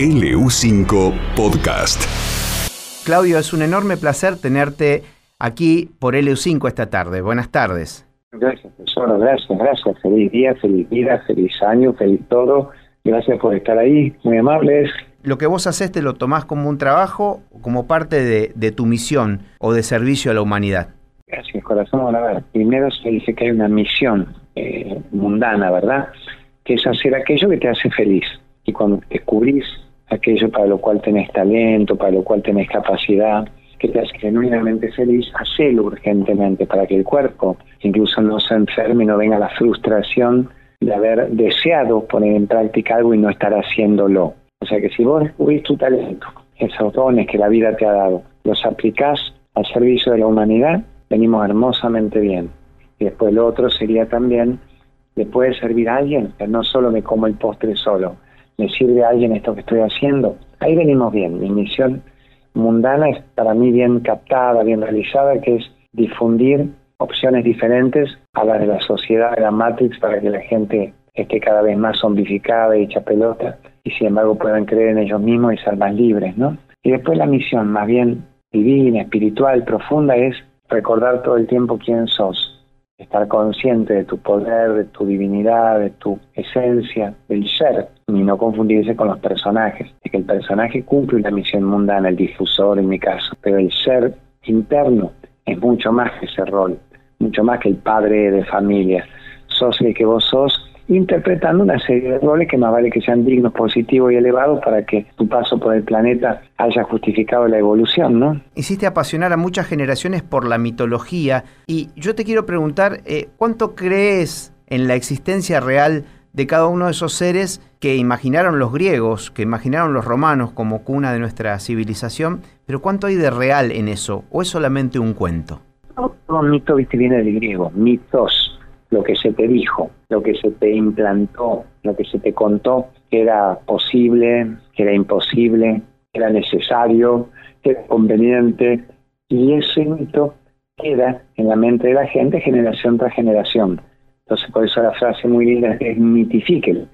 LU5 Podcast. Claudio, es un enorme placer tenerte aquí por LU5 esta tarde. Buenas tardes. Gracias, persona, gracias, gracias. Feliz día, feliz vida, feliz año, feliz todo. Gracias por estar ahí, muy amables. Lo que vos haces te lo tomás como un trabajo, como parte de, de tu misión o de servicio a la humanidad. Gracias, corazón. A ver, primero se dice que hay una misión eh, mundana, ¿verdad? Que es hacer aquello que te hace feliz. Y cuando descubrís aquello para lo cual tenés talento, para lo cual tenés capacidad, que te hace genuinamente feliz, hacelo urgentemente para que el cuerpo incluso no se enferme y no venga la frustración de haber deseado poner en práctica algo y no estar haciéndolo. O sea que si vos descubrís tu talento, esos dones que la vida te ha dado, los aplicás al servicio de la humanidad, venimos hermosamente bien. Y después lo otro sería también, le puede servir a alguien, no solo me como el postre solo, ¿Me sirve a alguien esto que estoy haciendo? Ahí venimos bien. Mi misión mundana es para mí bien captada, bien realizada, que es difundir opciones diferentes a las de la sociedad, de la Matrix, para que la gente esté cada vez más zombificada y hecha pelota, y sin embargo puedan creer en ellos mismos y ser más libres, ¿no? Y después la misión más bien divina, espiritual, profunda, es recordar todo el tiempo quién sos, estar consciente de tu poder, de tu divinidad, de tu esencia, del ser, y no confundirse con los personajes. Es que el personaje cumple una misión mundana, el difusor en mi caso, pero el ser interno es mucho más que ese rol, mucho más que el padre de familia. Sos el que vos sos interpretando una serie de roles que más vale que sean dignos, positivos y elevados para que tu paso por el planeta haya justificado la evolución, ¿no? Hiciste apasionar a muchas generaciones por la mitología y yo te quiero preguntar, eh, ¿cuánto crees en la existencia real de cada uno de esos seres que imaginaron los griegos, que imaginaron los romanos como cuna de nuestra civilización, pero ¿cuánto hay de real en eso? ¿O es solamente un cuento? Todo mito viste, viene del griego, mitos, lo que se te dijo, lo que se te implantó, lo que se te contó que era posible, que era imposible, que era necesario, que era conveniente, y ese mito queda en la mente de la gente generación tras generación. Entonces por eso la frase muy linda es mitifiquen,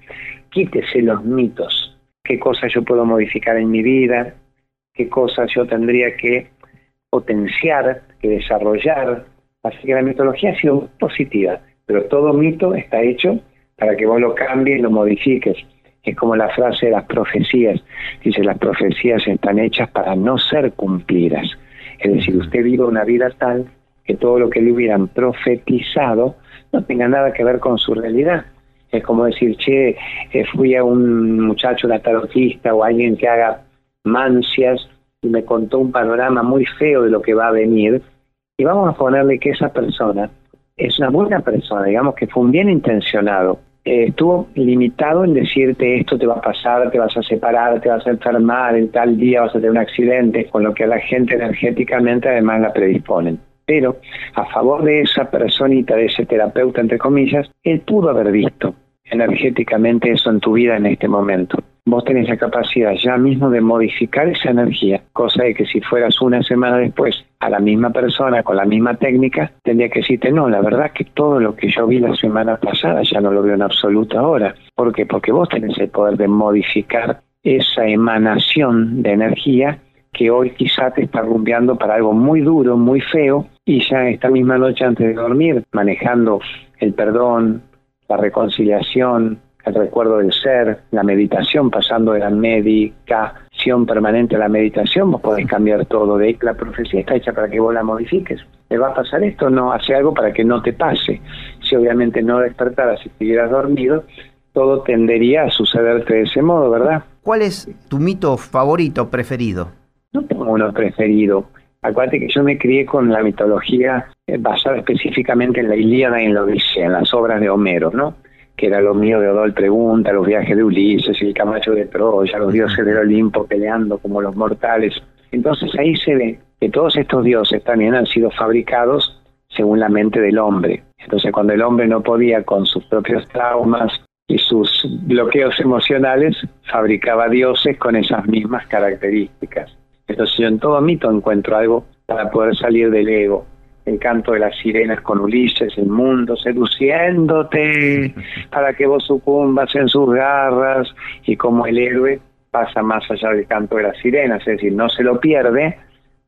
quítese los mitos, qué cosas yo puedo modificar en mi vida, qué cosas yo tendría que potenciar, que desarrollar. Así que la mitología ha sido positiva pero todo mito está hecho para que vos lo cambies y lo modifiques. Es como la frase de las profecías. Dice, las profecías están hechas para no ser cumplidas. Es decir, usted vive una vida tal que todo lo que le hubieran profetizado no tenga nada que ver con su realidad. Es como decir, che, eh, fui a un muchacho, tarotista o alguien que haga mancias y me contó un panorama muy feo de lo que va a venir. Y vamos a ponerle que esa persona es una buena persona, digamos que fue un bien intencionado. Eh, estuvo limitado en decirte esto te va a pasar, te vas a separar, te vas a enfermar, en tal día vas a tener un accidente, con lo que a la gente energéticamente además la predisponen. Pero a favor de esa personita, de ese terapeuta, entre comillas, él pudo haber visto energéticamente eso en tu vida en este momento vos tenés la capacidad ya mismo de modificar esa energía, cosa de que si fueras una semana después a la misma persona con la misma técnica, tendría que decirte, no, la verdad que todo lo que yo vi la semana pasada ya no lo veo en absoluto ahora. ¿Por qué? Porque vos tenés el poder de modificar esa emanación de energía que hoy quizá te está rumbeando para algo muy duro, muy feo, y ya esta misma noche antes de dormir, manejando el perdón, la reconciliación, el recuerdo del ser, la meditación, pasando de la medicación permanente a la meditación, vos podés cambiar todo. De ahí la profecía está hecha para que vos la modifiques. ¿Le va a pasar esto? No, hace algo para que no te pase. Si obviamente no despertaras y estuvieras dormido, todo tendería a sucederte de ese modo, ¿verdad? ¿Cuál es tu mito favorito, preferido? No tengo uno preferido. Acuérdate que yo me crié con la mitología eh, basada específicamente en la Ilíada y en la Odisea, en las obras de Homero, ¿no? que era lo mío de Odol Pregunta, los viajes de Ulises, el Camacho de Troya, los dioses del Olimpo peleando como los mortales. Entonces ahí se ve que todos estos dioses también han sido fabricados según la mente del hombre. Entonces cuando el hombre no podía con sus propios traumas y sus bloqueos emocionales, fabricaba dioses con esas mismas características. Entonces yo en todo mito encuentro algo para poder salir del ego, el canto de las sirenas con Ulises, el mundo seduciéndote para que vos sucumbas en sus garras y como el héroe pasa más allá del canto de las sirenas, es decir, no se lo pierde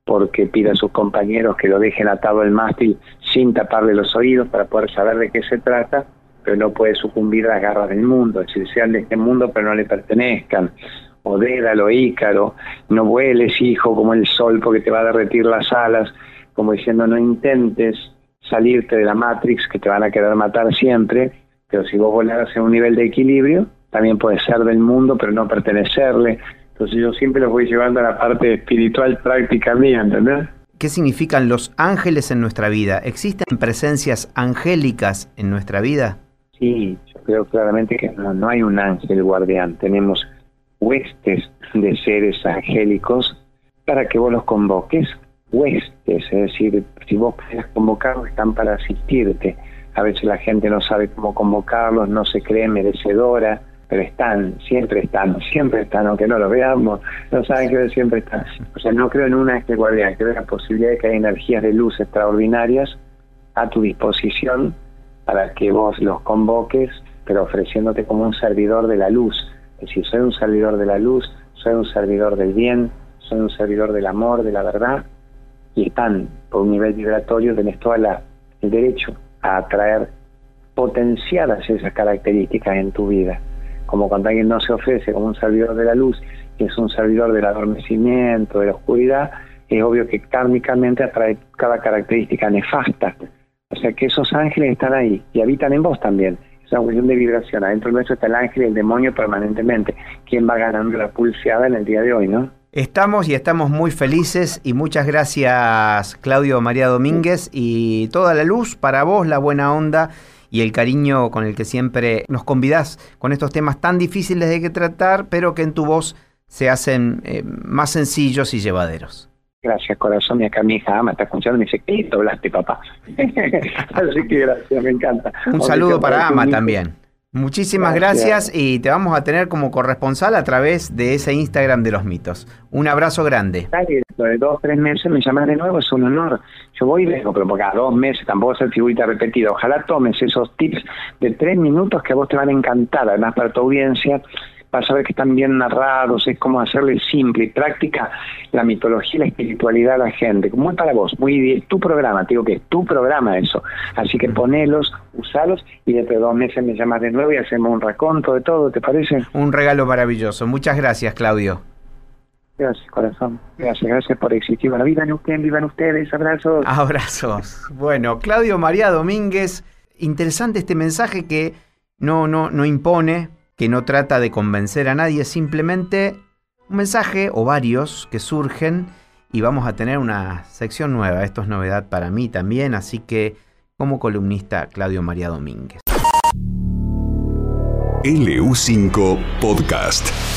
porque pide a sus compañeros que lo dejen atado al mástil sin taparle los oídos para poder saber de qué se trata, pero no puede sucumbir a las garras del mundo, es decir, sean de este mundo pero no le pertenezcan. O Dédalo, Ícaro, no vueles, hijo, como el sol, porque te va a derretir las alas, como diciendo, no intentes salirte de la Matrix, que te van a querer matar siempre, pero si vos volaras en un nivel de equilibrio, también puedes ser del mundo, pero no pertenecerle. Entonces yo siempre los voy llevando a la parte espiritual práctica mía, ¿entendés? ¿Qué significan los ángeles en nuestra vida? ¿Existen presencias angélicas en nuestra vida? Sí, yo creo claramente que no, hay un ángel guardián, tenemos huestes de seres angélicos para que vos los convoques, huestes, es decir, si vos querés convocarlos están para asistirte. A veces la gente no sabe cómo convocarlos, no se cree merecedora, pero están, siempre están, siempre están, aunque no lo veamos, no saben que siempre están. O sea, no creo en una este guardián, creo en la posibilidad de que hay energías de luz extraordinarias a tu disposición para que vos los convoques, pero ofreciéndote como un servidor de la luz. Es decir, soy un servidor de la luz, soy un servidor del bien, soy un servidor del amor, de la verdad, y están por un nivel vibratorio, tenés todo el derecho a atraer potenciadas esas características en tu vida como cuando alguien no se ofrece como un servidor de la luz, que es un servidor del adormecimiento, de la oscuridad, es obvio que kármicamente atrae cada característica nefasta. O sea que esos ángeles están ahí y habitan en vos también. Es una cuestión de vibración. Adentro nuestro está el ángel y el demonio permanentemente. ¿Quién va ganando la pulseada en el día de hoy, no? Estamos y estamos muy felices y muchas gracias Claudio María Domínguez y toda la luz para vos, la buena onda y el cariño con el que siempre nos convidás con estos temas tan difíciles de que tratar, pero que en tu voz se hacen eh, más sencillos y llevaderos. Gracias, corazón. Y acá mi hija ama, está escuchando y me dice, ¿qué doblaste, papá? Así que gracias, me encanta. Un saludo para Ama también. Muchísimas gracias. y te vamos a tener como corresponsal a través de ese Instagram de los mitos. Un abrazo grande. Dale, de dos, tres meses me llamas de nuevo, es un honor. Yo voy y vengo, pero cada dos meses tampoco ser figurita repetida. Ojalá tomes esos tips de tres minutos que a vos te van a encantar, además para tu audiencia vas a ver que están bien narrados, es como hacerle simple y práctica la mitología y la espiritualidad a la gente. Muy para vos, muy es tu programa, te digo que es tu programa eso. Así que ponelos, usalos y dentro de dos meses me llamas de nuevo y hacemos un raconto de todo, ¿te parece? Un regalo maravilloso. Muchas gracias, Claudio. Gracias, corazón. Gracias, gracias por existir. Bueno, vivan ustedes, vivan ustedes. Abrazos. Abrazos. Bueno, Claudio María Domínguez, interesante este mensaje que no, no, no impone, que no trata de convencer a nadie, simplemente un mensaje o varios que surgen y vamos a tener una sección nueva. Esto es novedad para mí también, así que como columnista Claudio María Domínguez. LU5 Podcast.